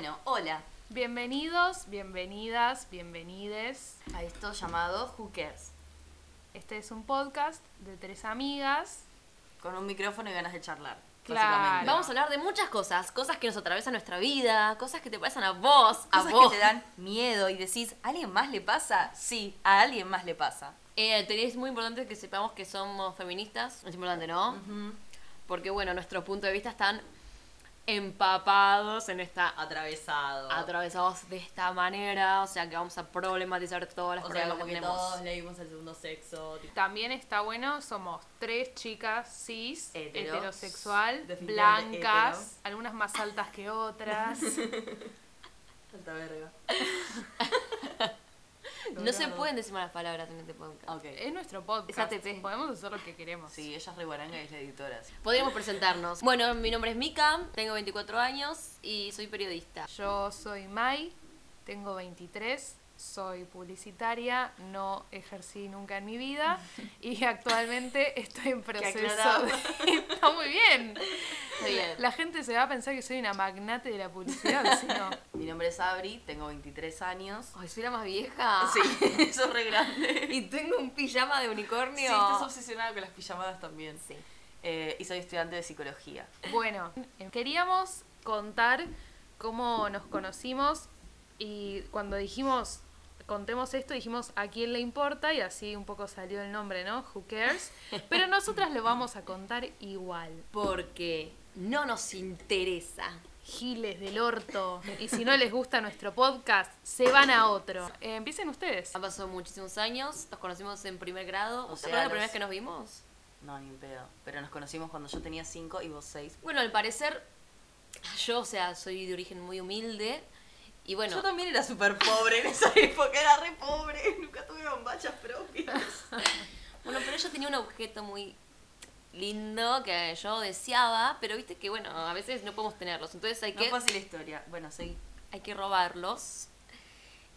Bueno, hola. Bienvenidos, bienvenidas, bienvenides. A esto llamado Who Cares. Este es un podcast de tres amigas. Con un micrófono y ganas de charlar. Claro. Vamos a hablar de muchas cosas, cosas que nos atraviesan nuestra vida, cosas que te pasan a vos, a Cosas vos. que te dan miedo y decís, ¿a alguien más le pasa? Sí, a alguien más le pasa. Eh, es muy importante que sepamos que somos feministas, es importante, ¿no? Porque bueno, nuestro punto de vista están empapados en esta Atravesado. atravesados de esta manera, o sea que vamos a problematizar todos los o sea, problemas como que que tenemos. todos leímos el segundo sexo. tipo, También está bueno, somos tres chicas cis, Hetero. heterosexual, blancas, hetero. algunas más altas que otras. Tanta verga. No se pueden decir malas palabras en este podcast. Ok. es nuestro podcast. Es ATP. Podemos hacer lo que queremos. Sí, ella es re guaranga y es la editora. Podríamos presentarnos. Bueno, mi nombre es Mika, tengo 24 años y soy periodista. Yo soy Mai, tengo 23, soy publicitaria, no ejercí nunca en mi vida y actualmente estoy en proceso de... Está muy bien. Bien. La gente se va a pensar que soy una magnate de la publicidad, si no. Mi nombre es Abri, tengo 23 años. Ay, soy la más vieja. Sí, sos re grande. Y tengo un pijama de unicornio. Sí, estás obsesionada con las pijamadas también. Sí. Eh, y soy estudiante de psicología. Bueno, queríamos contar cómo nos conocimos y cuando dijimos, contemos esto, dijimos a quién le importa y así un poco salió el nombre, ¿no? Who cares? Pero nosotras lo vamos a contar igual. Porque no nos interesa. Giles del orto. Y si no les gusta nuestro podcast, se van a otro. Eh, empiecen ustedes. Han pasado muchísimos años, nos conocimos en primer grado. O ¿O sea, sea, la los- primera vez que nos vimos? No, ni un pedo. Pero nos conocimos cuando yo tenía 5 y vos 6. Bueno, al parecer, yo, o sea, soy de origen muy humilde. Y bueno, Yo también era súper pobre en esa época, era re pobre. Nunca tuve bombachas propias. bueno, pero ella tenía un objeto muy lindo que yo deseaba, pero viste que bueno, a veces no podemos tenerlos, entonces hay No que es fácil la historia. Bueno, seguí. hay que robarlos.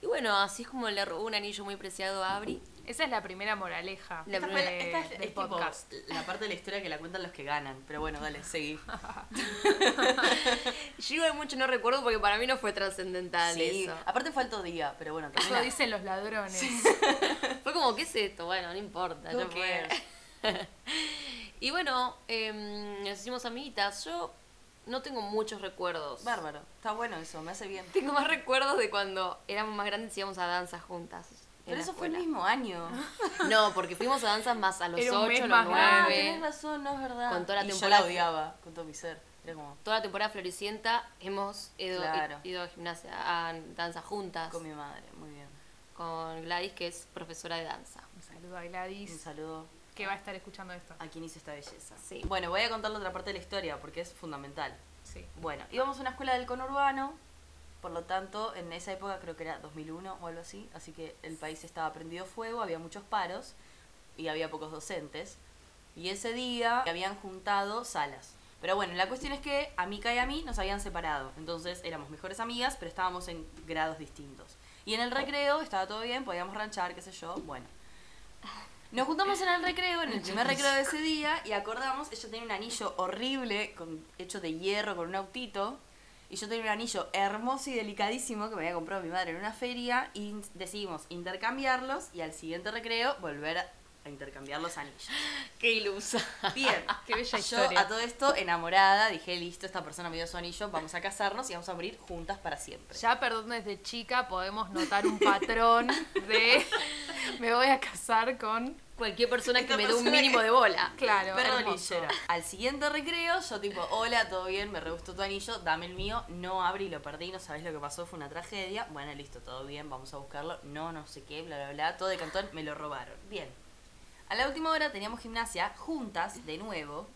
Y bueno, así es como le robó un anillo muy preciado a Abri. Esa es la primera moraleja La de- la- esta es, del es tipo podcast. la parte de la historia que la cuentan los que ganan. Pero bueno, dale, seguí. Yo igual mucho no recuerdo porque para mí no fue trascendental Sí, eso. aparte fue alto día, pero bueno, Eso termina. dicen los ladrones. Fue como, ¿qué es esto? Bueno, no importa, ya fue. y bueno, em, nos hicimos amiguitas. Yo no tengo muchos recuerdos. Bárbaro, está bueno eso, me hace bien. Tengo más recuerdos de cuando éramos más grandes y íbamos a danzas juntas. Pero eso fue el mismo año. No, porque fuimos a danzas más a los Era un 8, mes los más Ah, 9. tenés razón, no es verdad. Con toda la y yo temporada- la odiaba, con todo mi ser. Era como, Toda la temporada floricienta hemos ido, Claro. ido a gimnasia, a danza juntas. con mi madre, muy bien. con Gladys, que es profesora de danza. Un saludo a Un Gladys, saludo que va a estar escuchando esto. a quien hizo esta belleza. Sí. Bueno, voy a contar la otra parte de la historia porque es fundamental. Sí. Bueno, íbamos a una escuela del conurbano, por lo tanto, en esa época creo que era 2001 o algo así, así que el país estaba prendido fuego, había muchos paros y había pocos docentes. Y ese día habían juntado salas. Pero bueno, la cuestión es que a Mika y a mí nos habían separado, entonces éramos mejores amigas, pero estábamos en grados distintos. Y en el recreo estaba todo bien, podíamos ranchar, qué sé yo, bueno. Nos juntamos en el recreo, en el primer recreo de ese día, y acordamos, ella tenía un anillo horrible, con, hecho de hierro, con un autito, y yo tenía un anillo hermoso y delicadísimo que me había comprado mi madre en una feria, y decidimos intercambiarlos, y al siguiente recreo volver a, a intercambiar los anillos. Qué ilusa. Bien, Qué bella yo historia. a todo esto, enamorada, dije, listo, esta persona me dio su anillo, vamos a casarnos y vamos a morir juntas para siempre. Ya, perdón, desde chica podemos notar un patrón de me voy a casar con... Cualquier persona Esta que me dé un mínimo que- de bola. Claro, lillera. Al siguiente recreo, yo tipo, hola, todo bien, me re gustó tu anillo, dame el mío, no abrí, lo perdí, no sabés lo que pasó, fue una tragedia. Bueno, listo, todo bien, vamos a buscarlo. No, no sé qué, bla, bla, bla, todo de cantón, me lo robaron. Bien. A la última hora teníamos gimnasia juntas, de nuevo,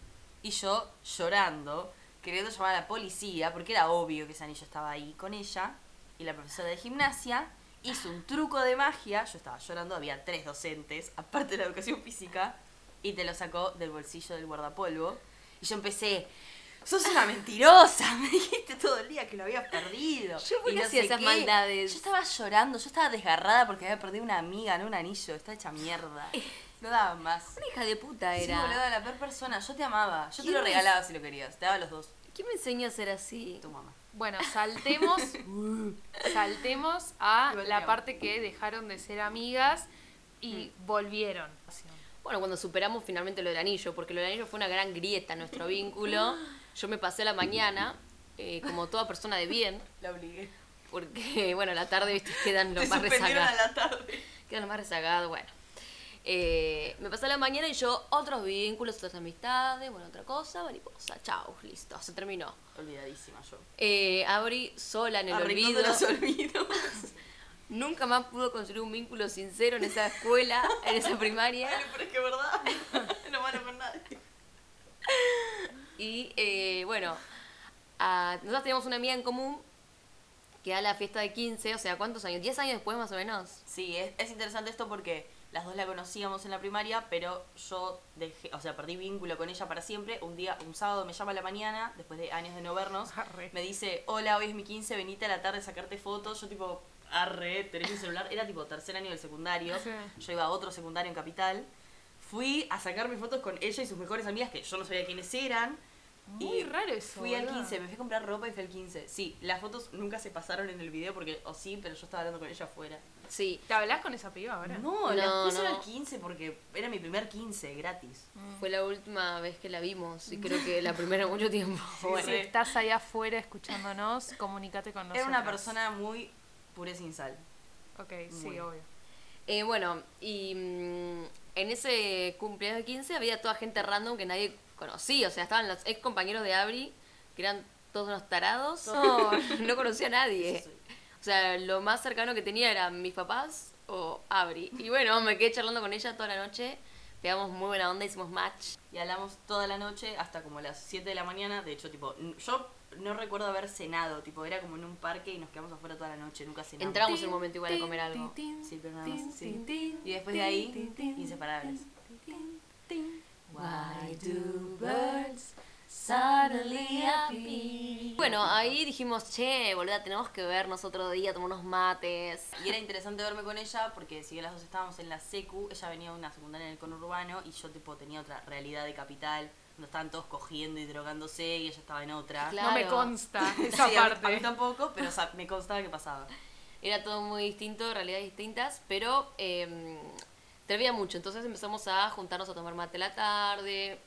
y yo llorando, queriendo llamar a la policía, porque era obvio que ese anillo estaba ahí con ella, y la profesora de gimnasia hizo un truco de magia, yo estaba llorando, había tres docentes, aparte de la educación física, y te lo sacó del bolsillo del guardapolvo, y yo empecé... Sos una mentirosa, me dijiste todo el día que lo habías perdido. Yo, ¿por no hacía esas qué. maldades? Yo estaba llorando, yo estaba desgarrada porque había perdido una amiga, no un anillo, estaba hecha mierda. No daba más. Una hija de puta Sí, era. boludo, la peor persona. Yo te amaba. Yo te ¿Quién lo regalaba si lo querías. Te daba los dos. ¿Quién me enseñó a ser así? Tu mamá. Bueno, saltemos, saltemos a Igual la parte que dejaron de ser amigas y volvieron. Bueno, cuando superamos finalmente lo del anillo, porque lo del anillo fue una gran grieta en nuestro vínculo. Yo me pasé la mañana, eh, como toda persona de bien, La obligué. porque, bueno, la tarde, viste, quedan los Te más rezagados. la tarde. Quedan los más rezagados, bueno. Eh, me pasé la mañana y yo, otros vínculos, otras amistades, bueno, otra cosa, mariposa, chau, listo, se terminó. Olvidadísima yo. Eh, abrí sola en el olvido. los olvidos. Nunca más pudo construir un vínculo sincero en esa escuela, en esa primaria. Ay, pero es que es verdad. No van con nadie. Y eh, bueno, a- nosotros teníamos una amiga en común que a la fiesta de 15, o sea, ¿cuántos años? ¿10 años después más o menos? Sí, es, es interesante esto porque las dos la conocíamos en la primaria, pero yo dejé, o sea, perdí vínculo con ella para siempre. Un día, un sábado me llama a la mañana, después de años de no vernos, Arre. me dice, hola, hoy es mi 15, venite a la tarde a sacarte fotos. Yo tipo, arre, tenés mi celular. Era tipo tercer año del secundario. Sí. Yo iba a otro secundario en Capital. Fui a sacarme fotos con ella y sus mejores amigas, que yo no sabía quiénes eran. Muy y raro eso, Fui al boluda. 15, me fui a comprar ropa y fui al 15. Sí, las fotos nunca se pasaron en el video porque, o sí, pero yo estaba hablando con ella afuera. Sí, ¿Te hablas con esa piba ahora? No, No, las puse no. al 15 porque era mi primer 15 gratis. fue la última vez que la vimos y creo que la primera en mucho tiempo. Bueno. Si estás ahí afuera escuchándonos, comunícate con nosotros. Era una persona muy pura y sin sal. Ok, sí, Muy. obvio. Eh, bueno, y mm, en ese cumpleaños de 15 había toda gente random que nadie conocía. O sea, estaban los ex compañeros de Abri, que eran todos unos tarados. No, no conocía a nadie. O sea, lo más cercano que tenía eran mis papás o Abri. Y bueno, me quedé charlando con ella toda la noche. Pegamos muy buena onda, hicimos match. Y hablamos toda la noche hasta como las 7 de la mañana. De hecho, tipo, yo no recuerdo haber cenado. Tipo, era como en un parque y nos quedamos afuera toda la noche. Nunca cenamos. Entramos en un momento igual a comer algo. Sí, pero nada más. Sí. Y después de ahí, inseparables. Why do birds suddenly appear? Bueno, ahí dijimos, che, boluda, tenemos que vernos otro día, tomar unos mates. Y era interesante verme con ella porque si bien las dos estábamos en la secu, ella venía de una secundaria en el conurbano y yo tipo tenía otra realidad de capital, donde estaban todos cogiendo y drogándose y ella estaba en otra. Claro. No me consta esa Sí, parte. A mí tampoco, pero o sea, me constaba que pasaba. Era todo muy distinto, realidades distintas, pero eh, te mucho. Entonces empezamos a juntarnos a tomar mate la tarde.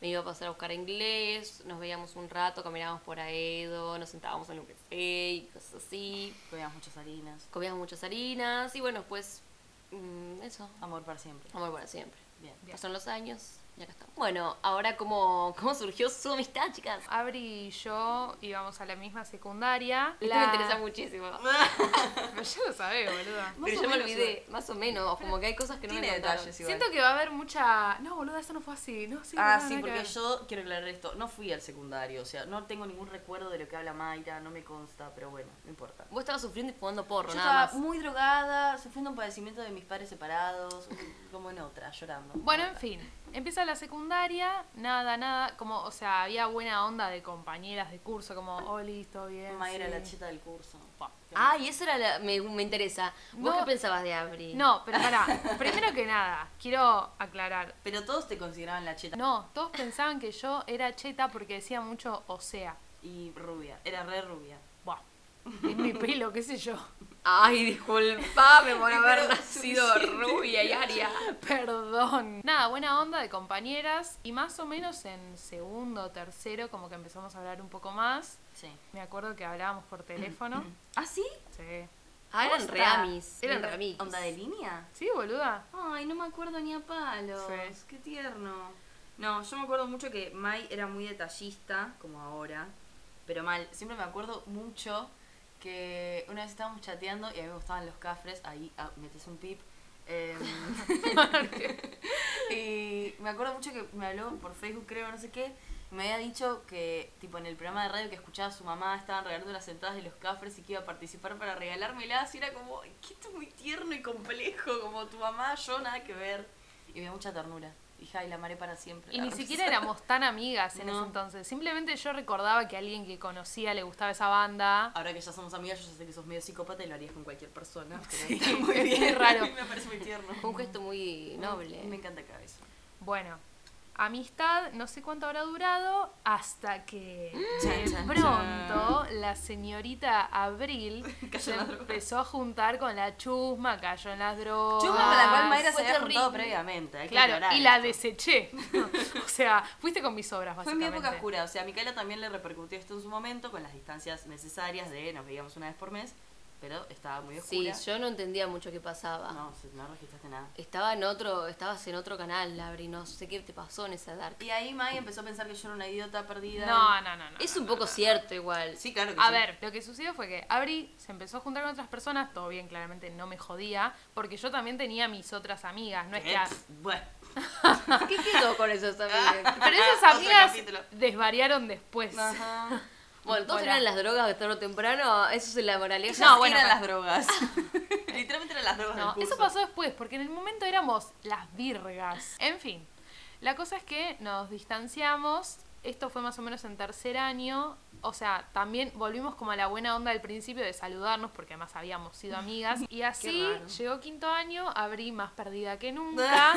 Me iba a pasar a buscar inglés, nos veíamos un rato, caminábamos por Aedo, nos sentábamos en un café y cosas así. Comíamos muchas harinas. Comíamos muchas harinas y bueno, pues eso, Amor para siempre. amor para siempre. Bien. Pasaron los años y acá estamos. Bueno, ahora cómo, cómo surgió su amistad, chicas. Abri y yo íbamos a la misma secundaria. Esto La- me interesa muchísimo. Pero ya lo sabés, boluda. Más Pero yo me olvidé, más o menos, como que hay cosas que no me Tiene contaron. detalles igual. Siento que va a haber mucha. No, boluda, eso no fue así. No, sí, Ah, sí, porque yo quiero aclarar esto. No fui al secundario, o sea, no tengo ningún recuerdo de lo que habla Mayra, no me consta, pero bueno, no importa. Vos estabas sufriendo y fumando porro, Yo nada estaba más. muy drogada, sufriendo un padecimiento de mis padres separados, como en otra, llorando. Bueno, en fin. Empieza la secundaria, nada, nada. Como, o sea, había buena onda de compañeras de curso, como, oh, listo, bien. Mayra sí". la cheta del curso. Pa, Ah, y eso era la, me, me interesa. ¿Vos No. qué pensabas de Abri? No, pero pará. Primero que nada, quiero aclarar. Pero todos te consideraban la cheta. No, todos pensaban que yo era cheta porque decía mucho o sea. Y rubia, era re rubia. Buah. Es mi pelo, qué sé yo. Ay, disculpame por haber nacido rubia y aria. Perdón. Nada, buena onda de compañeras. Y más o menos en segundo o tercero, como que empezamos a hablar un poco más. Sí. Me acuerdo que hablábamos por teléfono. ¿Ah, sí? Sí. Ah, eran reamis. Eran ¿Onda- reamis. ¿Onda de línea? Sí, boluda. Ay, no me acuerdo ni a palos. Sí. Qué tierno. No, yo me acuerdo mucho que Mai era muy detallista, como ahora. Pero mal, siempre me acuerdo mucho que una vez estábamos chateando y a mí me gustaban los cafres, ahí ah, metes un pip. em, y me acuerdo mucho que me habló por Facebook, creo, no sé qué. y Me había dicho que, tipo, en el programa de radio que escuchaba a su mamá, estaban regalando las entradas de los cafres y que iba a participar para regalármelas. Y era como, "Ay, que esto es muy tierno y complejo, como tu mamá, yo, nada que ver. Y me dio mucha ternura. Dije, ay, la amaré para siempre. Y ni Rosa". siquiera éramos tan amigas en No. ese entonces. Simplemente yo recordaba que a alguien que conocía le gustaba esa banda. Ahora que ya somos amigas, yo ya sé que sos medio psicópata y lo harías con cualquier persona. pero Sí, está muy bien. raro. me parece muy tierno. Fue un gesto muy noble. Me encanta cada vez. Bueno, amistad, no sé cuánto habrá durado, hasta que Chan, de pronto la señorita Abril se empezó a juntar con la chusma, cayó en las drogas. Chusma con la cual Mayra se había juntado previamente. hay que Claro, aclarar y la deseché. o sea, fuiste con mis obras, Fue mi básicamente. época oscura, o sea, a Micaela también le repercutió esto en su momento con las distancias necesarias de nos veíamos una vez por mes, pero estaba muy Sí, oscura. yo no entendía mucho qué pasaba. No, no registraste nada. Estaba en otro, estabas en otro canal, Labri, no sé qué te pasó en esa dark. Y ahí May empezó a pensar que yo era una idiota perdida. No, no, no, no. Es un no, poco no. cierto igual. Sí, claro que A sí. ver, lo que sucedió fue que Abri se empezó a juntar con otras personas, todo bien, claramente no me jodía, porque yo también tenía mis otras amigas, no es que... Bueno, ¿Qué quedó con esos amigas? Pero esas amigas desvariaron después. ajá. Bueno, todos eran las drogas de tarde o temprano, eso es la moraleja. No, No, bueno, eran las drogas. Literalmente eran las drogas No, del curso. eso pasó después, porque en el momento éramos las virgas. En fin, la cosa es que nos distanciamos, esto fue más o menos en tercer año, o sea, también volvimos como a la buena onda del principio de saludarnos, porque además habíamos sido amigas, y así llegó quinto año, abrí más perdida que nunca.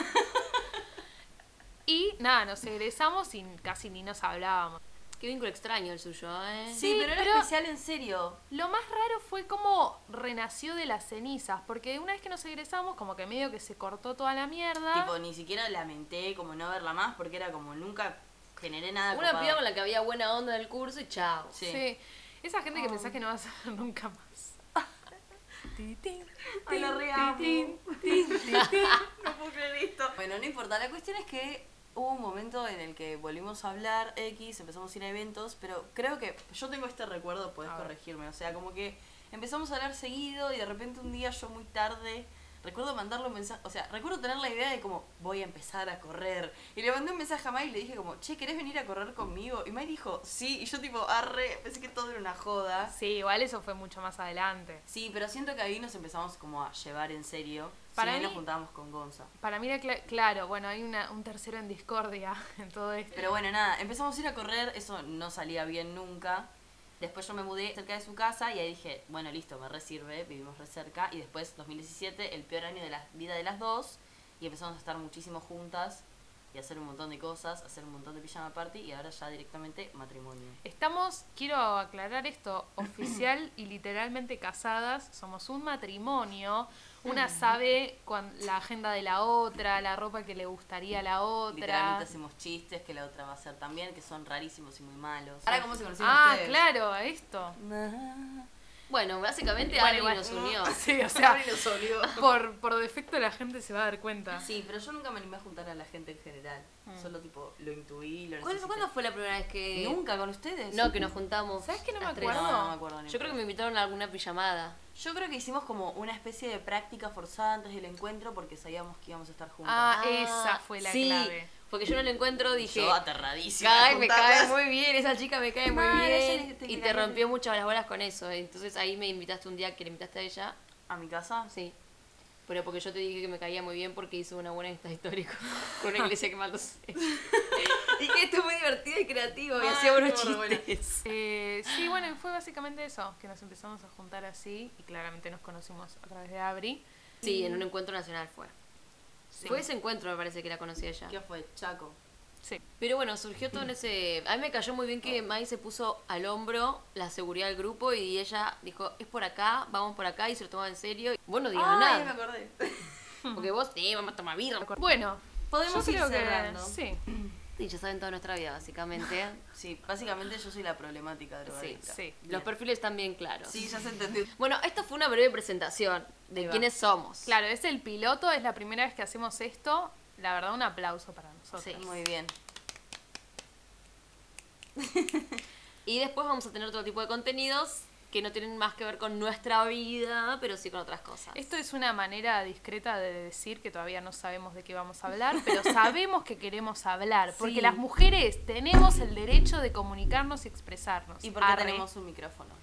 Y nada, nos egresamos y casi ni nos hablábamos. Qué vínculo extraño el suyo, ¿eh? Sí, Sí, pero era pero- especial en serio. Lo más raro fue cómo renació de las cenizas, porque una vez que nos egresamos, como que medio que se cortó toda la mierda. Tipo, ni siquiera lamenté como no verla más porque era como nunca generé nada Una copado. piba con la que había buena onda del curso y chao. Sí. Sí. Esa gente que pensás que no vas a ver nunca más. Ti, tin, Ay, la tin, tin, tin, tin, tin. No puedo creer esto. Bueno, no importa. La cuestión es que hubo un momento en el que volvimos a hablar X, empezamos a ir a eventos, pero creo que yo tengo este recuerdo, ver. corregirme. O sea, como que empezamos a hablar seguido y de repente un día yo muy tarde recuerdo mandarle un mensaje, o sea, recuerdo tener la idea de como voy a empezar a correr. Y le mandé un mensaje a Mai y le dije como, che, ¿querés venir a correr conmigo? Y Mai dijo, sí, y yo tipo, arre, pensé que todo era una joda. Sí, igual eso fue mucho más adelante. Sí, pero siento que ahí nos empezamos como a llevar en serio. Para si mí- nos juntábamos con Gonza. Para mí era claro, bueno, hay una, un tercero en discordia en todo esto. Pero bueno, nada, empezamos a ir a correr, eso no salía bien nunca. Después yo me mudé cerca de su casa y ahí dije, bueno, listo, me resirve, vivimos re cerca. Y después, 2017, el peor año de la vida de las dos. Y empezamos a estar muchísimo juntas y hacer un montón de cosas, hacer un montón de pijama party y ahora ya directamente matrimonio. Estamos, quiero aclarar esto, oficial y literalmente casadas, somos un matrimonio. Una sabe cuan- la agenda de la otra, la ropa que le gustaría a la otra. Literalmente hacemos chistes que la otra va a hacer también, que son rarísimos y muy malos. Ahora, ¿cómo se conocieron Ah, ustedes? claro, esto. Bueno, básicamente Bueno, igual. nos unió. Sí, o sea, Abri nos olió. por, por defecto la gente se va a dar cuenta. Sí, pero yo nunca me animé a juntar a la gente en general. Solo tipo lo intuí, lo ¿Cuándo, necesité. cuándo fue la primera vez que.? Nunca con ustedes. No, que nos juntamos. ¿Sabes que no me acuerdo? No, no me acuerdo ni Yo creo que me invitaron a alguna pijamada. Yo creo que hicimos como una especie de práctica forzada antes del encuentro porque sabíamos que íbamos a estar juntos. Ah, esa fue la sí, clave. Porque yo en el encuentro dije. yo aterradísima. Cae, me cae muy bien, esa chica me cae muy Mal, bien. te- te Y te rompió mucho las bolas con eso. Entonces ahí me invitaste un día que le invitaste a ella. ¿A mi casa? Sí. Pero porque yo te dije que me caía muy bien porque hizo una buena esta histórica con una iglesia que mal lo sé. y que esto fue divertido y creativo y hacía bueno. chistes. Eh, sí, bueno, y fue básicamente eso, que nos empezamos a juntar así y claramente nos conocimos a través de Abri. Sí, en un encuentro nacional fue. Sí. Fue ese encuentro, me parece que la conocí a ella. ¿Qué fue? Chaco. Sí. Pero bueno, surgió todo en ese... A mí me cayó muy bien que Mai se puso al hombro la seguridad del grupo y ella dijo, es por acá, vamos por acá y se lo tomaba en serio. Vos no digas Ay, me nada. acordé. Porque vos, sí, vamos a tomar birra. Bueno, Podemos yo ir creo que sí, Sí, ya saben toda nuestra vida, básicamente. Sí, básicamente yo soy la problemática de Sí, drogadicta. sí. Los perfiles están bien claros. Sí, ya se entendió. Bueno, esta fue una breve presentación de quiénes somos. Claro, es el piloto, es la primera vez que hacemos esto. La verdad, un aplauso para nosotros. Sí. Muy bien. Y después vamos a tener otro tipo de contenidos que no tienen más que ver con nuestra vida, pero sí con otras cosas. Esto es una manera discreta de decir que todavía no sabemos de qué vamos a hablar, pero sabemos que queremos hablar, porque Sí. las mujeres tenemos el derecho de comunicarnos y expresarnos. Y porque Arre. tenemos un micrófono.